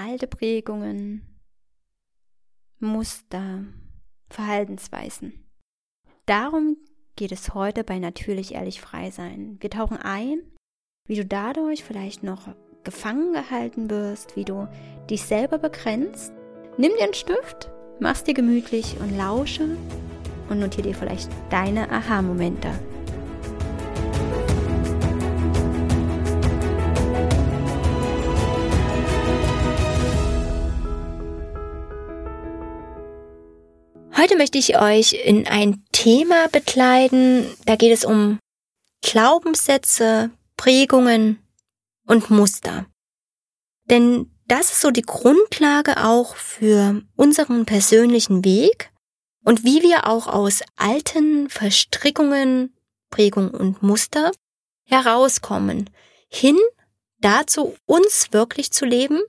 alte Prägungen, Muster, Verhaltensweisen. Darum geht es heute bei Natürlich Ehrlich Frei Sein. Wir tauchen ein, wie du dadurch vielleicht noch gefangen gehalten wirst, wie du dich selber begrenzt. Nimm dir einen Stift, mach's dir gemütlich und lausche und notiere dir vielleicht deine Aha-Momente. Heute möchte ich euch in ein Thema bekleiden. Da geht es um Glaubenssätze, Prägungen und Muster. Denn das ist so die Grundlage auch für unseren persönlichen Weg und wie wir auch aus alten Verstrickungen, Prägungen und Muster herauskommen, hin dazu, uns wirklich zu leben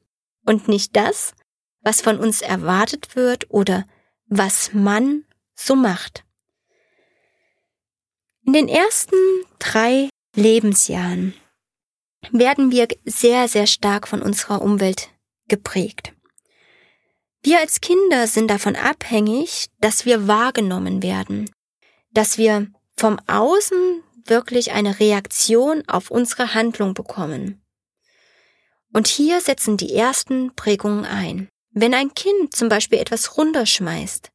und nicht das, was von uns erwartet wird oder was man so macht. In den ersten drei Lebensjahren werden wir sehr, sehr stark von unserer Umwelt geprägt. Wir als Kinder sind davon abhängig, dass wir wahrgenommen werden, dass wir vom Außen wirklich eine Reaktion auf unsere Handlung bekommen. Und hier setzen die ersten Prägungen ein. Wenn ein Kind zum Beispiel etwas runterschmeißt,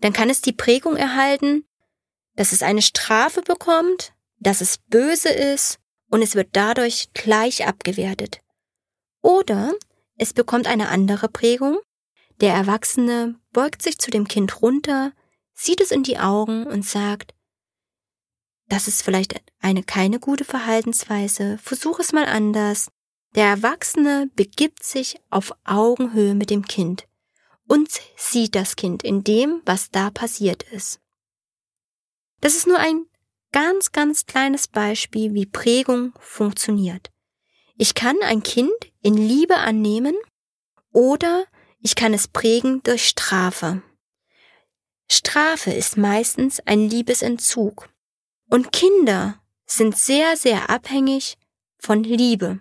dann kann es die Prägung erhalten, dass es eine Strafe bekommt, dass es böse ist und es wird dadurch gleich abgewertet. Oder es bekommt eine andere Prägung, der Erwachsene beugt sich zu dem Kind runter, sieht es in die Augen und sagt, das ist vielleicht eine keine gute Verhaltensweise, versuch es mal anders, der Erwachsene begibt sich auf Augenhöhe mit dem Kind und sieht das Kind in dem, was da passiert ist. Das ist nur ein ganz, ganz kleines Beispiel, wie Prägung funktioniert. Ich kann ein Kind in Liebe annehmen oder ich kann es prägen durch Strafe. Strafe ist meistens ein Liebesentzug. Und Kinder sind sehr, sehr abhängig von Liebe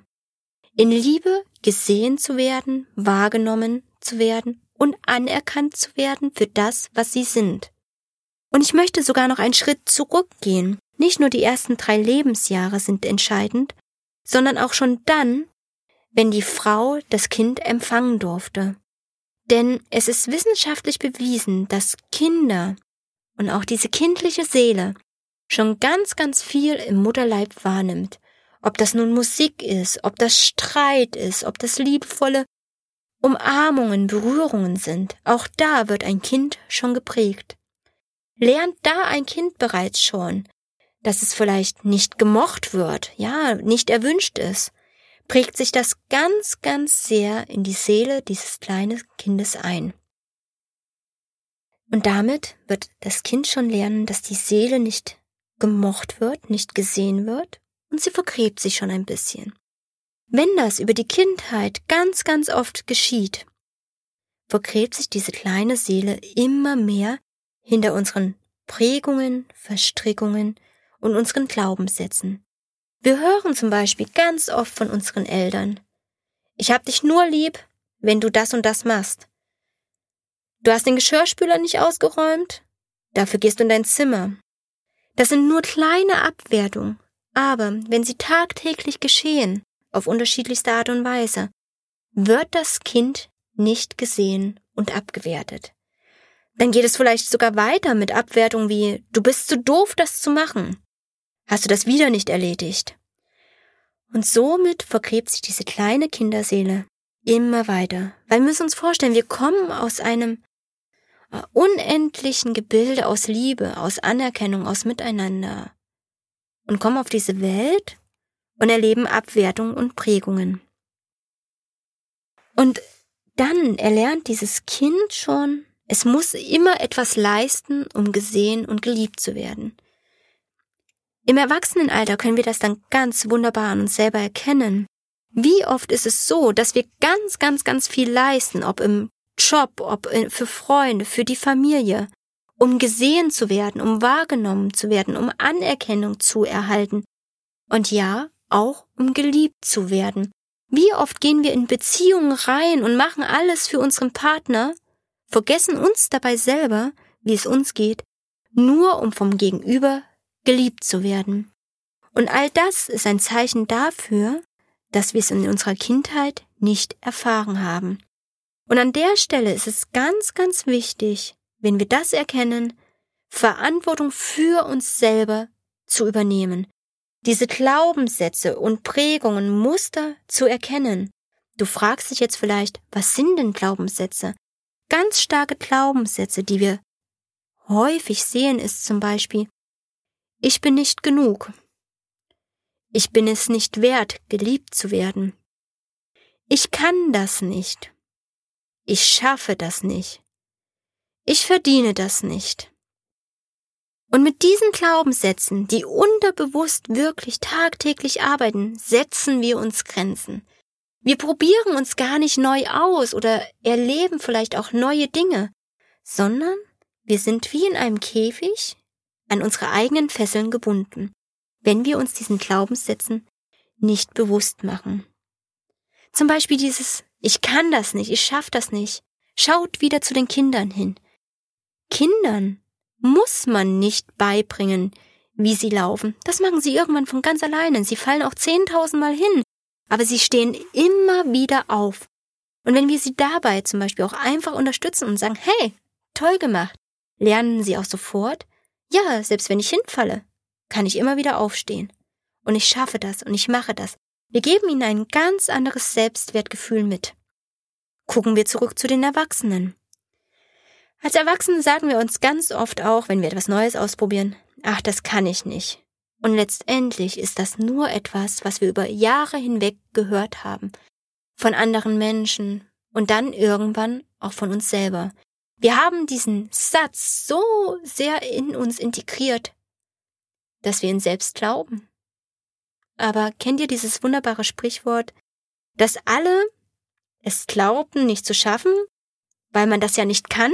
in Liebe gesehen zu werden, wahrgenommen zu werden und anerkannt zu werden für das, was sie sind. Und ich möchte sogar noch einen Schritt zurückgehen. Nicht nur die ersten drei Lebensjahre sind entscheidend, sondern auch schon dann, wenn die Frau das Kind empfangen durfte. Denn es ist wissenschaftlich bewiesen, dass Kinder und auch diese kindliche Seele schon ganz, ganz viel im Mutterleib wahrnimmt ob das nun Musik ist, ob das Streit ist, ob das liebevolle Umarmungen, Berührungen sind, auch da wird ein Kind schon geprägt. Lernt da ein Kind bereits schon, dass es vielleicht nicht gemocht wird, ja, nicht erwünscht ist, prägt sich das ganz, ganz sehr in die Seele dieses kleinen Kindes ein. Und damit wird das Kind schon lernen, dass die Seele nicht gemocht wird, nicht gesehen wird und sie vergräbt sich schon ein bisschen. Wenn das über die Kindheit ganz, ganz oft geschieht, vergräbt sich diese kleine Seele immer mehr hinter unseren Prägungen, Verstrickungen und unseren Glaubenssätzen. Wir hören zum Beispiel ganz oft von unseren Eltern, ich hab dich nur lieb, wenn du das und das machst. Du hast den Geschirrspüler nicht ausgeräumt, dafür gehst du in dein Zimmer. Das sind nur kleine Abwertungen, aber wenn sie tagtäglich geschehen, auf unterschiedlichste Art und Weise, wird das Kind nicht gesehen und abgewertet. Dann geht es vielleicht sogar weiter mit Abwertung wie du bist zu doof, das zu machen. Hast du das wieder nicht erledigt? Und somit vergräbt sich diese kleine Kinderseele immer weiter. Weil wir müssen uns vorstellen, wir kommen aus einem äh, unendlichen Gebilde aus Liebe, aus Anerkennung, aus Miteinander, und kommen auf diese Welt und erleben Abwertung und Prägungen. Und dann erlernt dieses Kind schon, es muss immer etwas leisten, um gesehen und geliebt zu werden. Im Erwachsenenalter können wir das dann ganz wunderbar an uns selber erkennen. Wie oft ist es so, dass wir ganz, ganz, ganz viel leisten, ob im Job, ob für Freunde, für die Familie, um gesehen zu werden, um wahrgenommen zu werden, um Anerkennung zu erhalten und ja, auch um geliebt zu werden. Wie oft gehen wir in Beziehungen rein und machen alles für unseren Partner, vergessen uns dabei selber, wie es uns geht, nur um vom Gegenüber geliebt zu werden. Und all das ist ein Zeichen dafür, dass wir es in unserer Kindheit nicht erfahren haben. Und an der Stelle ist es ganz, ganz wichtig, wenn wir das erkennen, Verantwortung für uns selber zu übernehmen, diese Glaubenssätze und Prägungen, Muster zu erkennen. Du fragst dich jetzt vielleicht, was sind denn Glaubenssätze? Ganz starke Glaubenssätze, die wir häufig sehen, ist zum Beispiel, ich bin nicht genug. Ich bin es nicht wert, geliebt zu werden. Ich kann das nicht. Ich schaffe das nicht. Ich verdiene das nicht. Und mit diesen Glaubenssätzen, die unterbewusst wirklich tagtäglich arbeiten, setzen wir uns Grenzen. Wir probieren uns gar nicht neu aus oder erleben vielleicht auch neue Dinge, sondern wir sind wie in einem Käfig an unsere eigenen Fesseln gebunden, wenn wir uns diesen Glaubenssätzen nicht bewusst machen. Zum Beispiel dieses Ich kann das nicht, ich schaff das nicht. Schaut wieder zu den Kindern hin. Kindern muss man nicht beibringen, wie sie laufen. Das machen sie irgendwann von ganz alleine. Sie fallen auch zehntausendmal hin, aber sie stehen immer wieder auf. Und wenn wir sie dabei zum Beispiel auch einfach unterstützen und sagen, hey, toll gemacht, lernen sie auch sofort, ja, selbst wenn ich hinfalle, kann ich immer wieder aufstehen. Und ich schaffe das und ich mache das. Wir geben ihnen ein ganz anderes Selbstwertgefühl mit. Gucken wir zurück zu den Erwachsenen. Als Erwachsene sagen wir uns ganz oft auch, wenn wir etwas Neues ausprobieren, ach, das kann ich nicht. Und letztendlich ist das nur etwas, was wir über Jahre hinweg gehört haben. Von anderen Menschen und dann irgendwann auch von uns selber. Wir haben diesen Satz so sehr in uns integriert, dass wir ihn selbst glauben. Aber kennt ihr dieses wunderbare Sprichwort, dass alle es glaubten, nicht zu schaffen, weil man das ja nicht kann?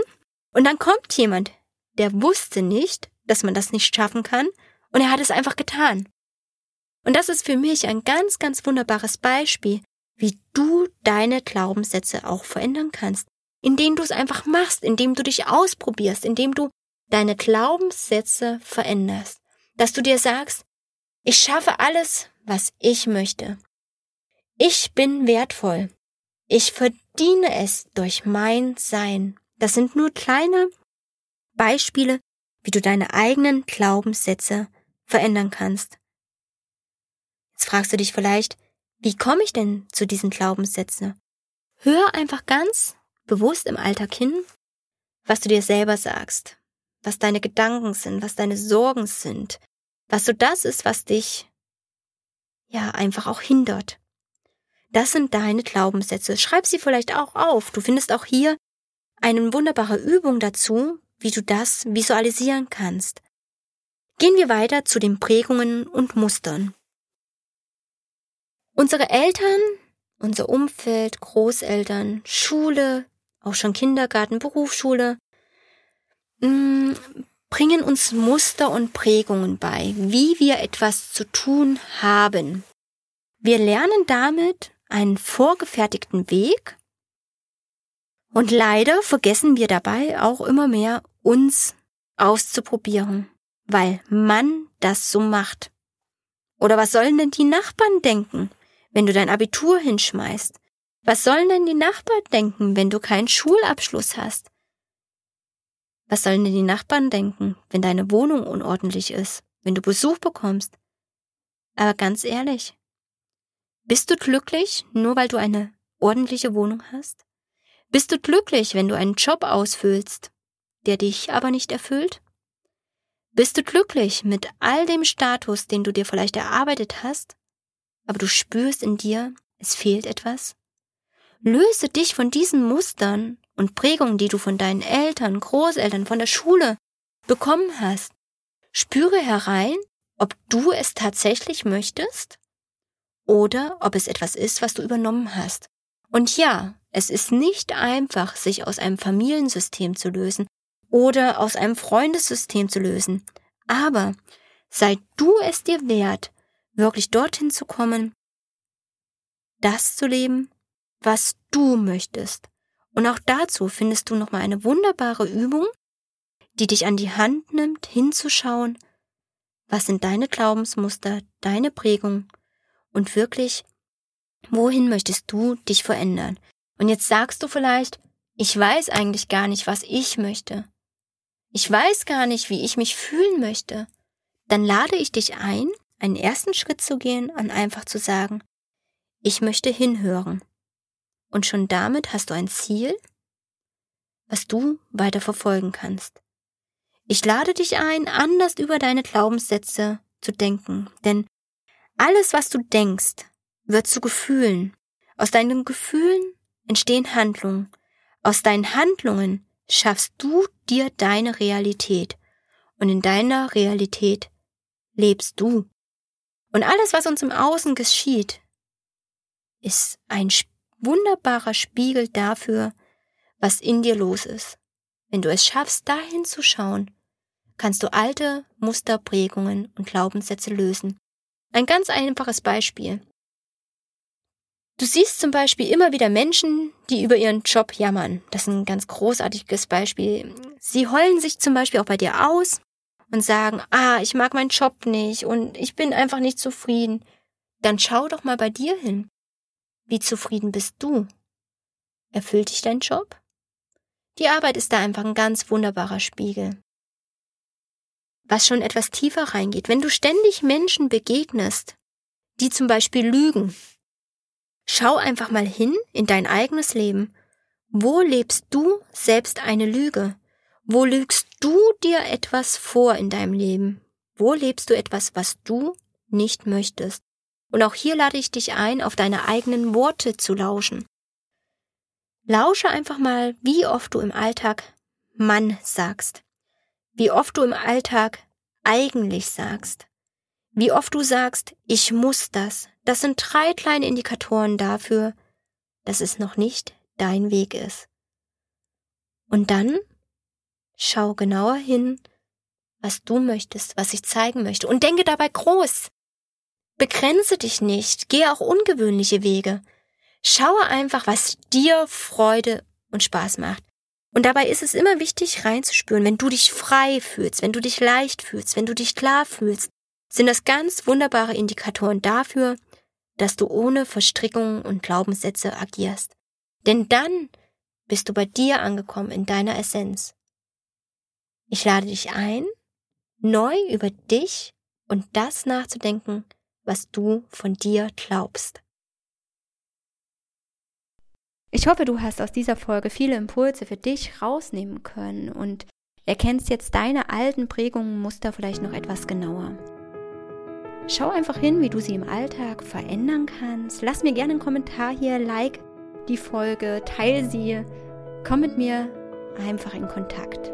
Und dann kommt jemand, der wusste nicht, dass man das nicht schaffen kann, und er hat es einfach getan. Und das ist für mich ein ganz, ganz wunderbares Beispiel, wie du deine Glaubenssätze auch verändern kannst, indem du es einfach machst, indem du dich ausprobierst, indem du deine Glaubenssätze veränderst, dass du dir sagst, ich schaffe alles, was ich möchte. Ich bin wertvoll. Ich verdiene es durch mein Sein. Das sind nur kleine Beispiele, wie du deine eigenen Glaubenssätze verändern kannst. Jetzt fragst du dich vielleicht, wie komme ich denn zu diesen Glaubenssätzen? Hör einfach ganz bewusst im Alltag hin, was du dir selber sagst, was deine Gedanken sind, was deine Sorgen sind, was so das ist, was dich ja einfach auch hindert. Das sind deine Glaubenssätze. Schreib sie vielleicht auch auf. Du findest auch hier eine wunderbare Übung dazu, wie du das visualisieren kannst. Gehen wir weiter zu den Prägungen und Mustern. Unsere Eltern, unser Umfeld, Großeltern, Schule, auch schon Kindergarten, Berufsschule, mm, bringen uns Muster und Prägungen bei, wie wir etwas zu tun haben. Wir lernen damit einen vorgefertigten Weg und leider vergessen wir dabei auch immer mehr, uns auszuprobieren, weil man das so macht. Oder was sollen denn die Nachbarn denken, wenn du dein Abitur hinschmeißt? Was sollen denn die Nachbarn denken, wenn du keinen Schulabschluss hast? Was sollen denn die Nachbarn denken, wenn deine Wohnung unordentlich ist, wenn du Besuch bekommst? Aber ganz ehrlich, bist du glücklich, nur weil du eine ordentliche Wohnung hast? Bist du glücklich, wenn du einen Job ausfüllst, der dich aber nicht erfüllt? Bist du glücklich mit all dem Status, den du dir vielleicht erarbeitet hast, aber du spürst in dir, es fehlt etwas? Löse dich von diesen Mustern und Prägungen, die du von deinen Eltern, Großeltern, von der Schule bekommen hast. Spüre herein, ob du es tatsächlich möchtest oder ob es etwas ist, was du übernommen hast. Und ja, es ist nicht einfach, sich aus einem Familiensystem zu lösen oder aus einem Freundessystem zu lösen. Aber sei du es dir wert, wirklich dorthin zu kommen, das zu leben, was du möchtest. Und auch dazu findest du nochmal eine wunderbare Übung, die dich an die Hand nimmt, hinzuschauen, was sind deine Glaubensmuster, deine Prägung und wirklich, wohin möchtest du dich verändern? Und jetzt sagst du vielleicht, ich weiß eigentlich gar nicht, was ich möchte. Ich weiß gar nicht, wie ich mich fühlen möchte. Dann lade ich dich ein, einen ersten Schritt zu gehen und einfach zu sagen, ich möchte hinhören. Und schon damit hast du ein Ziel, was du weiter verfolgen kannst. Ich lade dich ein, anders über deine Glaubenssätze zu denken, denn alles, was du denkst, wird zu Gefühlen. Aus deinen Gefühlen entstehen Handlungen. Aus deinen Handlungen schaffst du dir deine Realität. Und in deiner Realität lebst du. Und alles, was uns im Außen geschieht, ist ein wunderbarer Spiegel dafür, was in dir los ist. Wenn du es schaffst, dahin zu schauen, kannst du alte Musterprägungen und Glaubenssätze lösen. Ein ganz einfaches Beispiel. Du siehst zum Beispiel immer wieder Menschen, die über ihren Job jammern. Das ist ein ganz großartiges Beispiel. Sie heulen sich zum Beispiel auch bei dir aus und sagen, ah, ich mag meinen Job nicht und ich bin einfach nicht zufrieden. Dann schau doch mal bei dir hin. Wie zufrieden bist du? Erfüllt dich dein Job? Die Arbeit ist da einfach ein ganz wunderbarer Spiegel. Was schon etwas tiefer reingeht, wenn du ständig Menschen begegnest, die zum Beispiel lügen, schau einfach mal hin in dein eigenes Leben. Wo lebst du selbst eine Lüge? Wo lügst du dir etwas vor in deinem Leben? Wo lebst du etwas, was du nicht möchtest? Und auch hier lade ich dich ein, auf deine eigenen Worte zu lauschen. Lausche einfach mal, wie oft du im Alltag Mann sagst. Wie oft du im Alltag eigentlich sagst. Wie oft du sagst, ich muss das. Das sind drei kleine Indikatoren dafür, dass es noch nicht dein Weg ist. Und dann schau genauer hin, was du möchtest, was ich zeigen möchte. Und denke dabei groß. Begrenze dich nicht, gehe auch ungewöhnliche Wege. Schaue einfach, was dir Freude und Spaß macht. Und dabei ist es immer wichtig reinzuspüren, wenn du dich frei fühlst, wenn du dich leicht fühlst, wenn du dich klar fühlst, sind das ganz wunderbare Indikatoren dafür, dass du ohne Verstrickungen und Glaubenssätze agierst. Denn dann bist du bei dir angekommen in deiner Essenz. Ich lade dich ein, neu über dich und das nachzudenken, was du von dir glaubst. Ich hoffe, du hast aus dieser Folge viele Impulse für dich rausnehmen können und erkennst jetzt deine alten Prägungen, Muster vielleicht noch etwas genauer. Schau einfach hin, wie du sie im Alltag verändern kannst. Lass mir gerne einen Kommentar hier, like die Folge, teile sie, komm mit mir einfach in Kontakt.